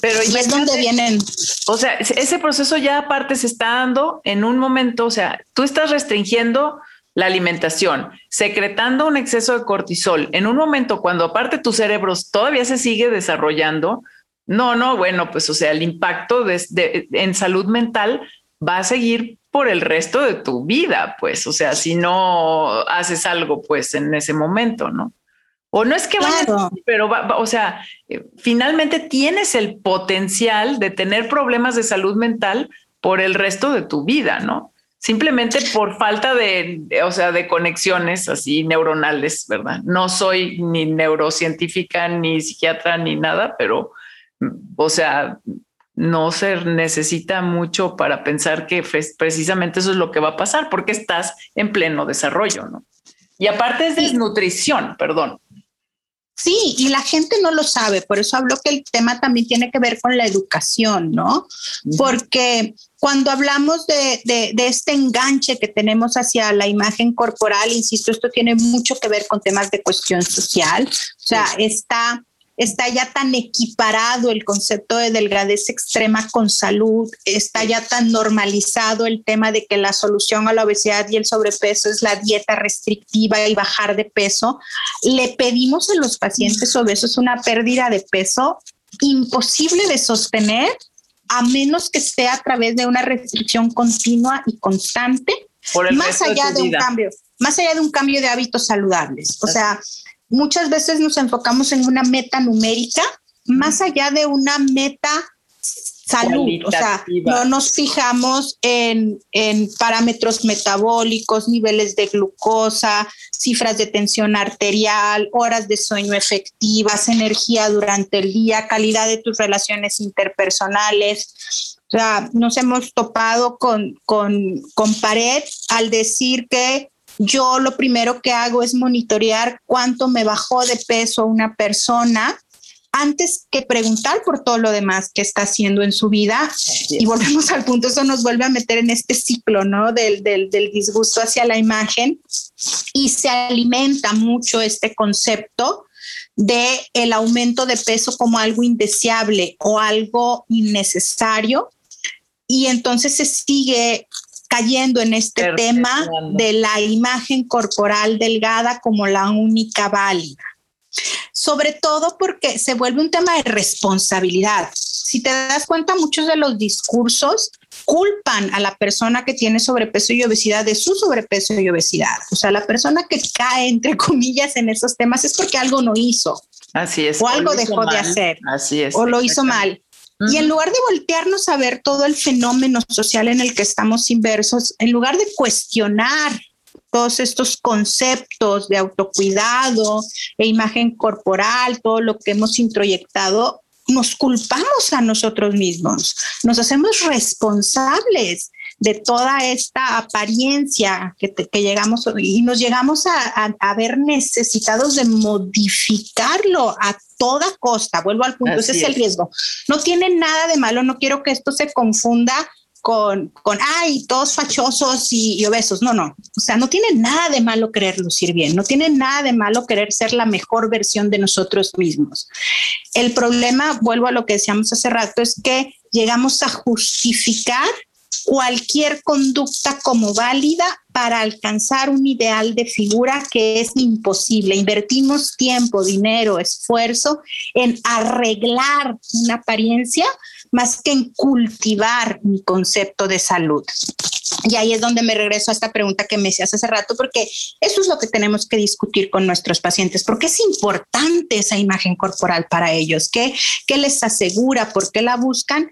Pero y es donde vienen. O sea, ese proceso ya aparte se está dando en un momento, o sea, tú estás restringiendo la alimentación, secretando un exceso de cortisol, en un momento cuando aparte tu cerebro todavía se sigue desarrollando, no, no, bueno, pues o sea, el impacto de, en salud mental va a seguir por el resto de tu vida, pues, o sea, si no haces algo, pues, en ese momento, ¿no? O no es que vaya, pero o sea, eh, finalmente tienes el potencial de tener problemas de salud mental por el resto de tu vida, ¿no? simplemente por falta de, o sea, de conexiones así neuronales, ¿verdad? No soy ni neurocientífica, ni psiquiatra, ni nada, pero, o sea, no se necesita mucho para pensar que precisamente eso es lo que va a pasar, porque estás en pleno desarrollo, ¿no? Y aparte es desnutrición, perdón. Sí, y la gente no lo sabe, por eso hablo que el tema también tiene que ver con la educación, ¿no? Porque cuando hablamos de, de, este enganche que tenemos hacia la imagen corporal, insisto, esto tiene mucho que ver con temas de cuestión social, o sea, está está ya tan equiparado el concepto de delgadez extrema con salud, está ya tan normalizado el tema de que la solución a la obesidad y el sobrepeso es la dieta restrictiva y bajar de peso, le pedimos a los pacientes obesos una pérdida de peso imposible de sostener a menos que esté a través de una restricción continua y constante, más allá de, un cambio, más allá de un cambio de hábitos saludables. O sea, muchas veces nos enfocamos en una meta numérica más allá de una meta salud, o sea, no nos fijamos en, en, parámetros metabólicos, niveles de glucosa, cifras de tensión arterial, horas de sueño efectivas, energía durante el día, calidad de tus relaciones interpersonales. O sea, nos hemos topado con, con, con pared al decir que yo lo primero que hago es monitorear cuánto me bajó de peso una persona antes que preguntar por todo lo demás que está haciendo en su vida. Y volvemos al punto, eso nos vuelve a meter en este ciclo, ¿no? Del, del, del, disgusto hacia la imagen y se alimenta mucho este concepto de el aumento de peso como algo indeseable o algo innecesario. Y entonces se sigue cayendo en este tema de la imagen corporal delgada como la única válida sobre todo porque se vuelve un tema de responsabilidad. Si te das cuenta, muchos de los discursos culpan a la persona que tiene sobrepeso y obesidad de su sobrepeso y obesidad. O sea, la persona que cae, entre comillas, en esos temas es porque algo no hizo. Así es. O algo dejó de hacer. Así es. O lo hizo mal. Y en lugar de voltearnos a ver todo el fenómeno social en el que estamos inversos, en lugar de cuestionar todos estos conceptos de autocuidado e imagen corporal, todo lo que hemos introyectado, nos culpamos a nosotros mismos, nos hacemos responsables de toda esta apariencia que, llegamos y nos llegamos a, ver necesitados de modificarlo a toda costa. Vuelvo al punto, ese es el riesgo. No tiene nada de malo, no quiero que esto se confunda con, con, ay, todos fachosos y, obesos. No, no. O sea, no tiene nada de malo querer lucir bien, no tiene nada de malo querer ser la mejor versión de nosotros mismos. El problema, vuelvo a lo que decíamos hace rato, es que llegamos a justificar cualquier conducta como válida para alcanzar un ideal de figura que es imposible. Invertimos tiempo, dinero, esfuerzo en arreglar una apariencia más que en cultivar mi concepto de salud. Y ahí es donde me regreso a esta pregunta que me hacías hace rato, porque eso es lo que tenemos que discutir con nuestros pacientes, porque es importante esa imagen corporal para ellos, qué, qué les asegura, por qué la buscan.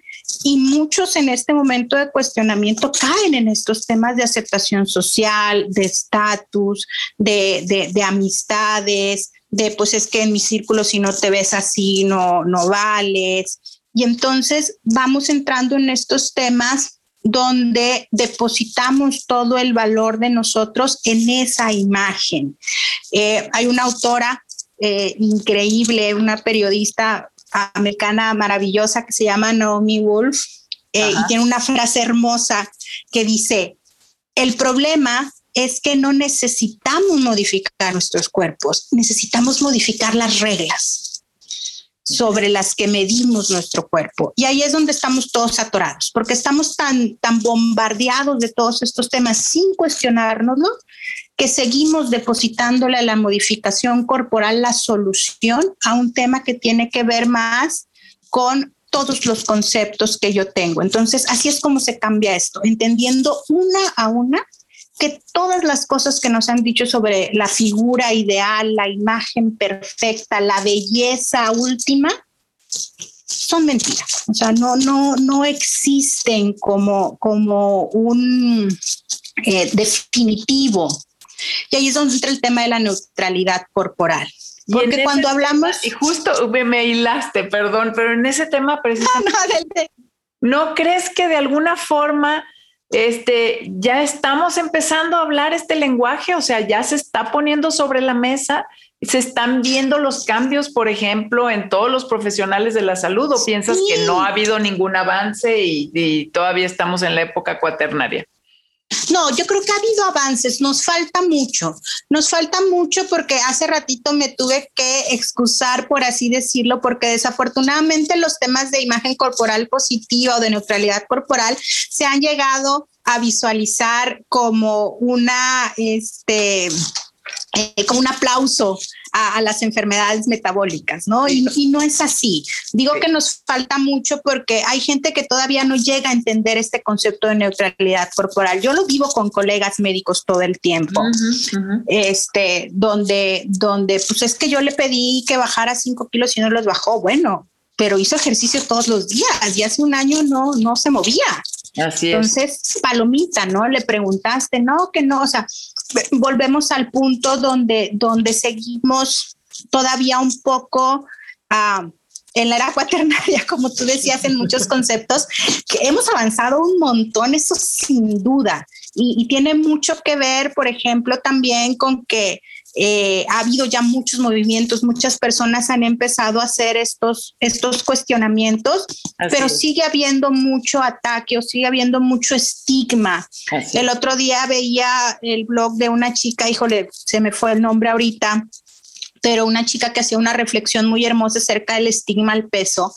Y muchos en este momento de cuestionamiento caen en estos temas de aceptación social, de estatus, de, de, de amistades, de pues es que en mi círculo si no te ves así no, no vales. Y entonces vamos entrando en estos temas donde depositamos todo el valor de nosotros en esa imagen. Eh, hay una autora eh, increíble, una periodista americana maravillosa que se llama Naomi Wolf eh, y tiene una frase hermosa que dice, el problema es que no necesitamos modificar nuestros cuerpos, necesitamos modificar las reglas sobre las que medimos nuestro cuerpo. Y ahí es donde estamos todos atorados, porque estamos tan, tan bombardeados de todos estos temas sin cuestionárnoslo, que seguimos depositándole a la modificación corporal la solución a un tema que tiene que ver más con todos los conceptos que yo tengo. Entonces, así es como se cambia esto, entendiendo una a una que todas las cosas que nos han dicho sobre la figura ideal, la imagen perfecta, la belleza última, son mentiras. O sea, no, no, no existen como, como un eh, definitivo. Y ahí es donde entra el tema de la neutralidad corporal. Porque cuando hablamos... y justo me hilaste, perdón, pero en ese tema precisamente... no, ¿No crees que de alguna forma este, ya estamos empezando a hablar este lenguaje, o sea, ya se está poniendo sobre la mesa, se están viendo los cambios, por ejemplo, en todos los profesionales de la salud, o piensas que no ha habido ningún avance y todavía estamos en la época cuaternaria. No, yo creo que ha habido avances, nos falta mucho, nos falta mucho porque hace ratito me tuve que excusar, por así decirlo, porque desafortunadamente los temas de imagen corporal positiva o de neutralidad corporal se han llegado a visualizar como una, este, eh, como un aplauso a, las enfermedades metabólicas, ¿no? Y, no es así. Digo que nos falta mucho porque hay gente que todavía no llega a entender este concepto de neutralidad corporal. Yo lo vivo con colegas médicos todo el tiempo, este, donde, donde, pues es que yo le pedí que bajara cinco kilos y no los bajó. Bueno, pero hizo ejercicio todos los días y hace un año no, no se movía. Así Entonces, palomita, ¿no? Le preguntaste, no, que no, o sea, volvemos al punto donde, donde seguimos todavía un poco ah, en la era cuaternaria, como tú decías, en muchos conceptos, que hemos avanzado un montón, eso sin duda. Y, y tiene mucho que ver, por ejemplo, también con que eh, ha habido ya muchos movimientos, muchas personas han empezado a hacer estos, estos cuestionamientos, pero sigue habiendo mucho ataque o sigue habiendo mucho estigma. el otro día veía el blog de una chica, híjole, se me fue el nombre ahorita, pero una chica que hacía una reflexión muy hermosa acerca del estigma al peso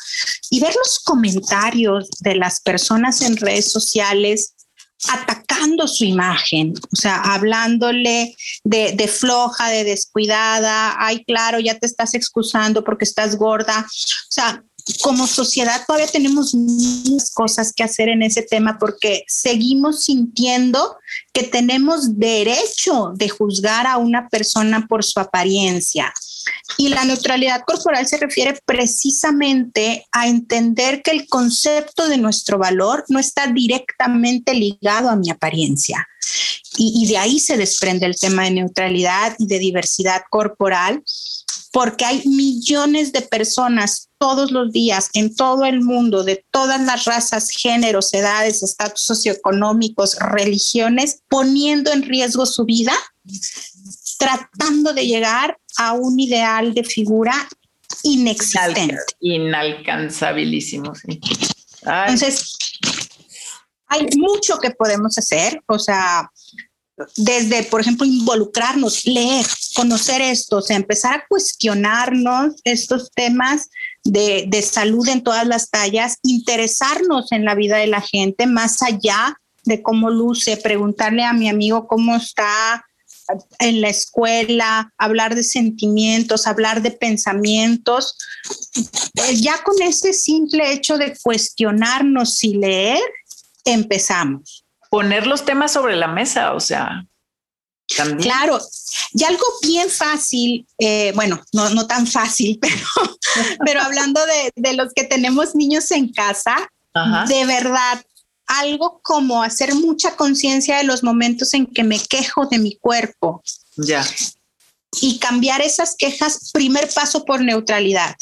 y ver los comentarios de las personas en redes sociales atacando su imagen, o sea, hablándole de, floja, de descuidada, ay, claro, ya te estás excusando porque estás gorda, o sea, como sociedad todavía tenemos muchas cosas que hacer en ese tema porque seguimos sintiendo que tenemos derecho de juzgar a una persona por su apariencia. Y la neutralidad corporal se refiere precisamente a entender que el concepto de nuestro valor no está directamente ligado a mi apariencia. Y, de ahí se desprende el tema de neutralidad y de diversidad corporal, porque hay millones de personas todos los días en todo el mundo, de todas las razas, géneros, edades, estatus socioeconómicos, religiones, poniendo en riesgo su vida, tratando de llegar a un ideal de figura inexistente. Inalcanzabilísimo, sí. Entonces, hay mucho que podemos hacer, o sea, desde, por ejemplo, involucrarnos, leer, conocer esto, o sea, empezar a cuestionarnos estos temas de, de, salud en todas las tallas, interesarnos en la vida de la gente más allá de cómo luce, preguntarle a mi amigo cómo está en la escuela, hablar de sentimientos, hablar de pensamientos. Eh, ya con ese simple hecho de cuestionarnos y leer, empezamos poner los temas sobre la mesa, o sea, también. Claro, y algo bien fácil, eh, bueno, no, no, tan fácil, pero, pero hablando de, de, los que tenemos niños en casa, de verdad, algo como hacer mucha conciencia de los momentos en que me quejo de mi cuerpo. Ya. Y cambiar esas quejas, primer paso por neutralidad.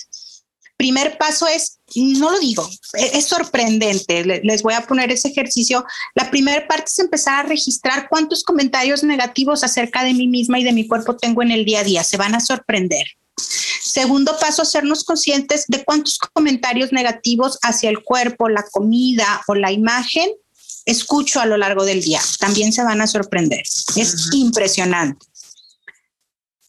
Primer paso es, no lo digo, e-, es sorprendente, les voy a poner ese ejercicio. La primera parte es empezar a registrar cuántos comentarios negativos acerca de mí misma y de mi cuerpo tengo en el día a día. Se van a sorprender. Segundo paso, hacernos conscientes de cuántos comentarios negativos hacia el cuerpo, la comida o la imagen escucho a lo largo del día. También se van a sorprender. Es impresionante.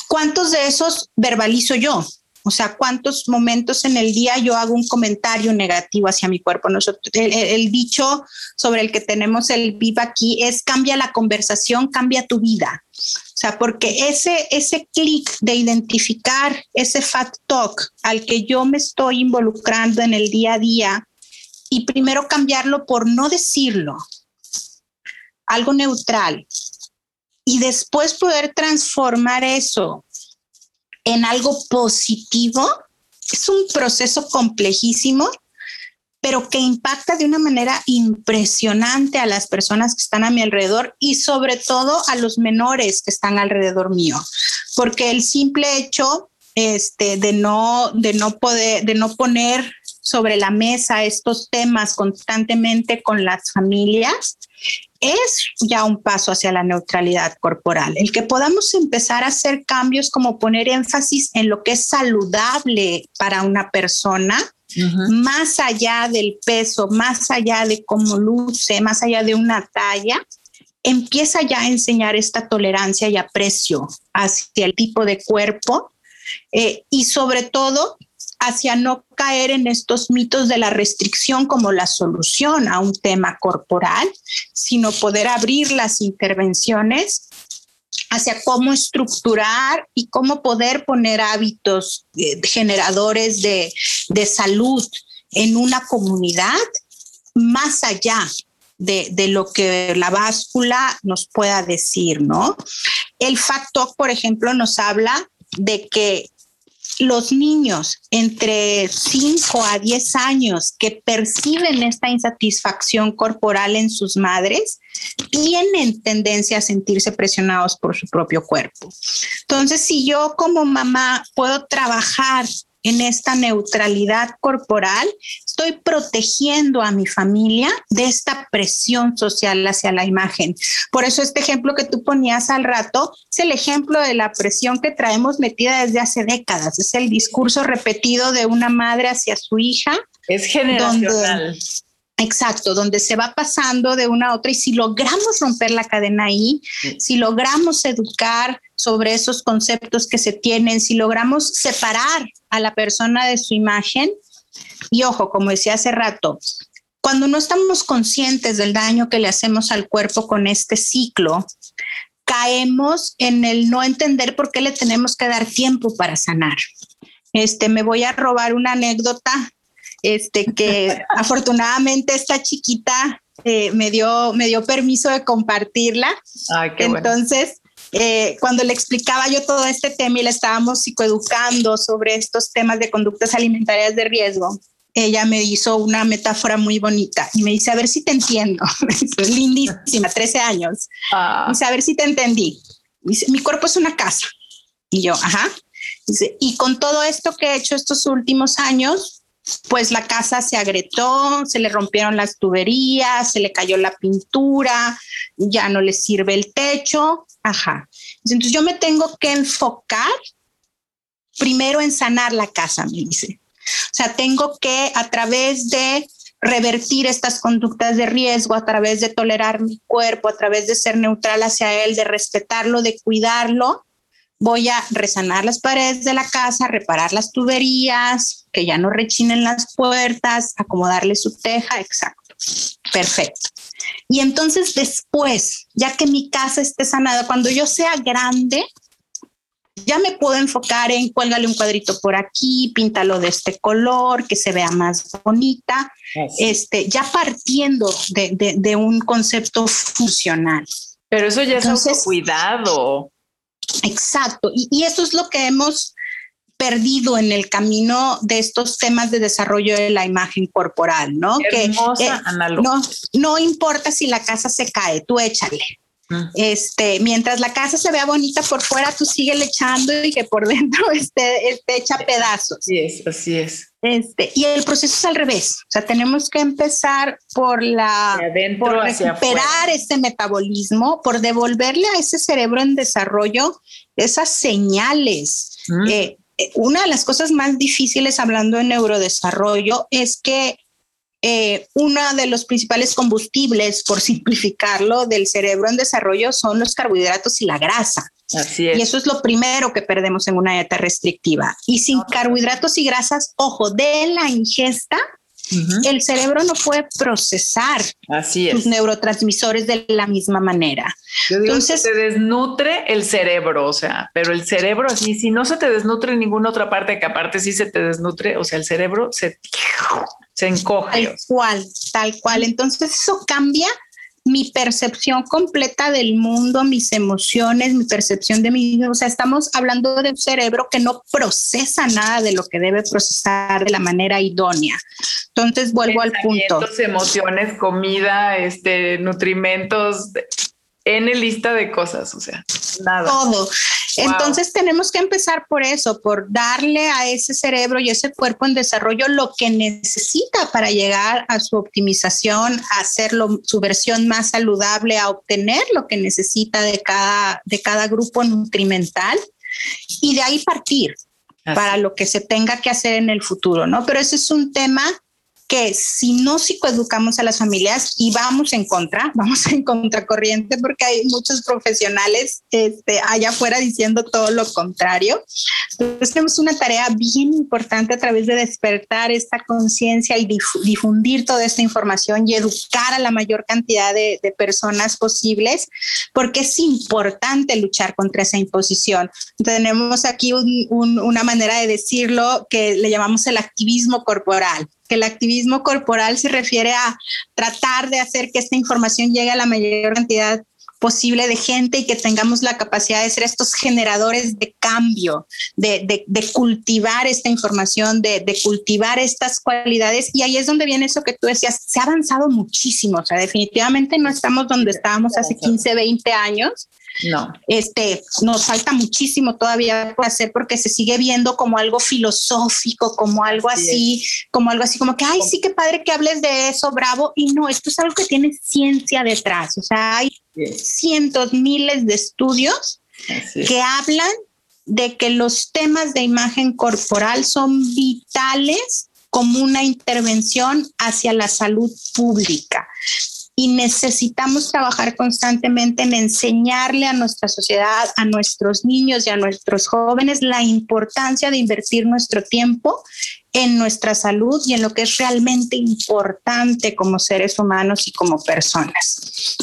¿Cuántos de esos verbalizo yo? O sea, cuántos momentos en el día yo hago un comentario negativo hacia mi cuerpo. Nosotros, el, dicho sobre el que tenemos el viva aquí es cambia la conversación, cambia tu vida. O sea, porque ese, ese clic de identificar ese fat talk al que yo me estoy involucrando en el día a día y primero cambiarlo por no decirlo, algo neutral, y después poder transformar eso en algo positivo, es un proceso complejísimo, pero que impacta de una manera impresionante a las personas que están a mi alrededor y sobre todo a los menores que están alrededor mío, porque el simple hecho este, de no de no poder de no poner sobre la mesa estos temas constantemente con las familias es ya un paso hacia la neutralidad corporal. El que podamos empezar a hacer cambios como poner énfasis en lo que es saludable para una persona, más allá del peso, más allá de cómo luce, más allá de una talla, empieza ya a enseñar esta tolerancia y aprecio hacia el tipo de cuerpo eh, y sobre todo hacia no caer en estos mitos de la restricción como la solución a un tema corporal, sino poder abrir las intervenciones hacia cómo estructurar y cómo poder poner hábitos eh, generadores de, de, salud en una comunidad más allá de, de, lo que la báscula nos pueda decir, ¿no? El factor, por ejemplo, nos habla de que los niños entre 5 a 10 años que perciben esta insatisfacción corporal en sus madres tienen tendencia a sentirse presionados por su propio cuerpo. Entonces, si yo como mamá puedo trabajar en esta neutralidad corporal, estoy protegiendo a mi familia de esta presión social hacia la imagen. Por eso este ejemplo que tú ponías al rato es el ejemplo de la presión que traemos metida desde hace décadas. Es el discurso repetido de una madre hacia su hija. Es generacional. Exacto, donde se va pasando de una a otra y si logramos romper la cadena ahí, si logramos educar sobre esos conceptos que se tienen, si logramos separar a la persona de su imagen, y ojo, como decía hace rato, cuando no estamos conscientes del daño que le hacemos al cuerpo con este ciclo, caemos en el no entender por qué le tenemos que dar tiempo para sanar. Este, me voy a robar una anécdota este, que afortunadamente esta chiquita eh, me, dio, me dio permiso de compartirla. Entonces, eh, cuando le explicaba yo todo este tema y le estábamos psicoeducando sobre estos temas de conductas alimentarias de riesgo, ella me hizo una metáfora muy bonita y me dice, a ver si te entiendo. es lindísima, 13 años. Ah. Dice, a ver si te entendí. Dice, mi cuerpo es una casa. Y yo, ajá. Dice, y con todo esto que he hecho estos últimos años, pues la casa se agrietó, se le rompieron las tuberías, se le cayó la pintura, ya no le sirve el techo, ajá. Entonces yo me tengo que enfocar primero en sanar la casa, me dice. O sea, tengo que a través de revertir estas conductas de riesgo, a través de tolerar mi cuerpo, a través de ser neutral hacia él, de respetarlo, de cuidarlo, voy a resanar las paredes de la casa, reparar las tuberías, que ya no rechinen las puertas, acomodarle su teja, exacto. Perfecto. Y entonces después, ya que mi casa esté sanada, cuando yo sea grande, ya me puedo enfocar en cuélgale un cuadrito por aquí, píntalo de este color, que se vea más bonita, este, ya partiendo de, un concepto funcional. Pero eso ya es es cuidado. Exacto. Y, eso es lo que hemos perdido en el camino de estos temas de desarrollo de la imagen corporal, ¿no? que eh, no, no importa si la casa se cae, tú échale. Este, mientras la casa se vea bonita por fuera, tú sigue echando y que por dentro esté, esté hecha pedazos. Así es, así es. Este, y el proceso es al revés. O sea, tenemos que empezar por la por recuperar ese metabolismo, por devolverle a ese cerebro en desarrollo esas señales. Eh, eh, una de las cosas más difíciles hablando de neurodesarrollo es que eh, uno de los principales combustibles, por simplificarlo, del cerebro en desarrollo son los carbohidratos y la grasa. Así es. Y eso es lo primero que perdemos en una dieta restrictiva. Y sin carbohidratos y grasas, ojo, de la ingesta, el cerebro no puede procesar Así sus neurotransmisores de la misma manera. Entonces se desnutre el cerebro, o sea, pero el cerebro así, si no se te desnutre en ninguna otra parte, que aparte sí se te desnutre, o sea, el cerebro se, se encoge. Tal cual, tal cual. Entonces eso cambia mi percepción completa del mundo, mis emociones, mi percepción de mí. O sea, estamos hablando de un cerebro que no procesa nada de lo que debe procesar de la manera idónea. Entonces vuelvo al punto. emociones, comida, este, nutrimentos, en lista de cosas, o sea, nada. Todo. Entonces tenemos que empezar por eso, por darle a ese cerebro y ese cuerpo en desarrollo lo que necesita para llegar a su optimización, a hacerlo su versión más saludable, a obtener lo que necesita de cada, de cada grupo nutrimental y de ahí partir para lo que se tenga que hacer en el futuro, ¿no? Pero ese es un tema que si no psicoeducamos a las familias y vamos en contra, vamos en contracorriente porque hay muchos profesionales este, allá afuera diciendo todo lo contrario. Entonces tenemos una tarea bien importante a través de despertar esta conciencia y difundir toda esta información y educar a la mayor cantidad de, personas posibles porque es importante luchar contra esa imposición. Tenemos aquí una manera de decirlo que le llamamos el activismo corporal que el activismo corporal se refiere a tratar de hacer que esta información llegue a la mayor cantidad posible de gente y que tengamos la capacidad de ser estos generadores de cambio, de, cultivar esta información, de, de, cultivar estas cualidades. Y ahí es donde viene eso que tú decías, se ha avanzado muchísimo, o sea, definitivamente no estamos donde estábamos hace 15, 20 años, No. Este, nos falta muchísimo todavía por hacer porque se sigue viendo como algo filosófico, como algo así, como algo así como que, ay, sí, qué padre que hables de eso, bravo. Y no, esto es algo que tiene ciencia detrás. O sea, hay cientos, miles de estudios que hablan de que los temas de imagen corporal son vitales como una intervención hacia la salud pública. Y necesitamos trabajar constantemente en enseñarle a nuestra sociedad, a nuestros niños y a nuestros jóvenes la importancia de invertir nuestro tiempo en nuestra salud y en lo que es realmente importante como seres humanos y como personas.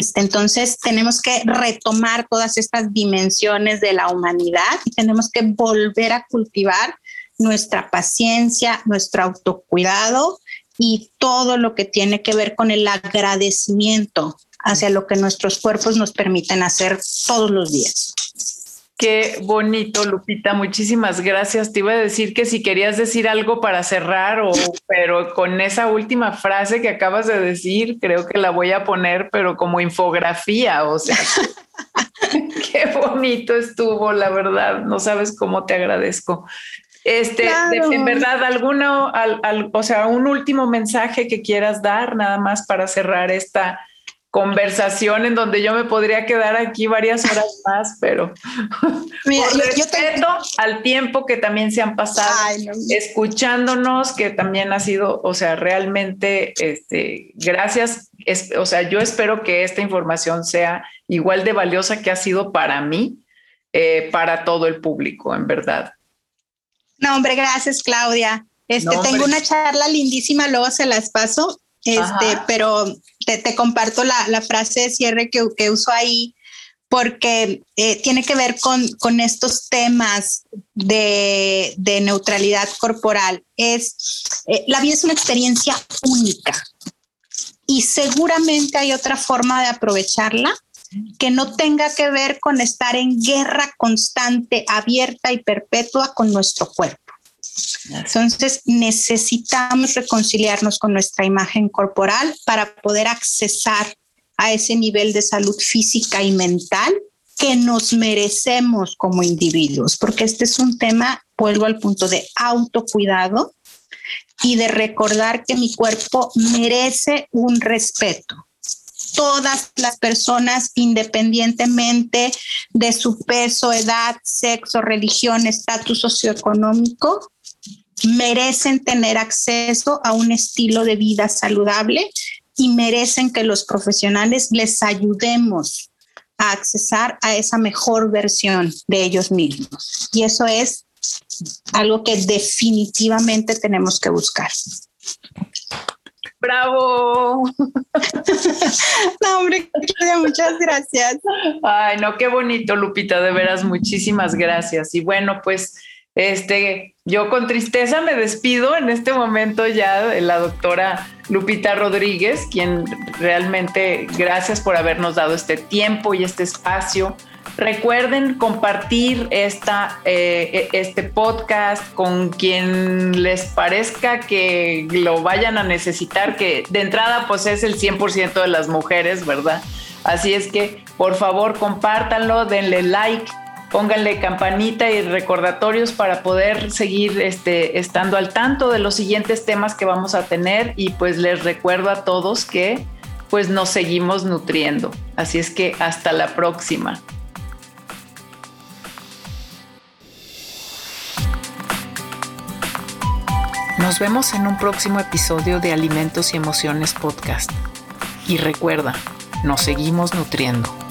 Este, entonces tenemos que retomar todas estas dimensiones de la humanidad y tenemos que volver a cultivar nuestra paciencia, nuestro autocuidado y todo lo que tiene que ver con el agradecimiento hacia lo que nuestros cuerpos nos permiten hacer todos los días. Qué bonito, Lupita. Muchísimas gracias. Te iba a decir que si querías decir algo para cerrar, o, pero con esa última frase que acabas de decir, creo que la voy a poner, pero como infografía. O sea, qué bonito estuvo, la verdad. No sabes cómo te agradezco. Este, en verdad, alguno, o sea, un último mensaje que quieras dar, nada más para cerrar esta conversación en donde yo me podría quedar aquí varias horas más, pero Mira, yo, respeto al tiempo que también se han pasado escuchándonos, que también ha sido, o sea, realmente, este, gracias, o sea, yo espero que esta información sea igual de valiosa que ha sido para mí, eh, para todo el público, en verdad. No, hombre, gracias, Claudia. Este, tengo una charla lindísima, luego se las paso, este, pero te, comparto la, frase de cierre que, que uso ahí porque eh, tiene que ver con, con estos temas de, de, neutralidad corporal. Es, eh, la vida es una experiencia única y seguramente hay otra forma de aprovecharla que no tenga que ver con estar en guerra constante, abierta y perpetua con nuestro cuerpo. Entonces necesitamos reconciliarnos con nuestra imagen corporal para poder accesar a ese nivel de salud física y mental que nos merecemos como individuos, porque este es un tema, vuelvo al punto de autocuidado y de recordar que mi cuerpo merece un respeto. Todas las personas, independientemente de su peso, edad, sexo, religión, estatus socioeconómico, merecen tener acceso a un estilo de vida saludable y merecen que los profesionales les ayudemos a accesar a esa mejor versión de ellos mismos. Y eso es algo que definitivamente tenemos que buscar. Bravo. no, hombre, muchas gracias. Ay, no, qué bonito, Lupita, de veras, muchísimas gracias. Y bueno, pues este, yo con tristeza me despido en este momento ya de la doctora Lupita Rodríguez, quien realmente gracias por habernos dado este tiempo y este espacio. Recuerden compartir esta, eh, este podcast con quien les parezca que lo vayan a necesitar, que de entrada pues es el 100% de las mujeres, ¿verdad? Así es que por favor compártanlo, denle like pónganle campanita y recordatorios para poder seguir este, estando al tanto de los siguientes temas que vamos a tener y pues les recuerdo a todos que pues nos seguimos nutriendo. Así es que hasta la próxima. Nos vemos en un próximo episodio de Alimentos y Emociones Podcast. Y recuerda, nos seguimos nutriendo.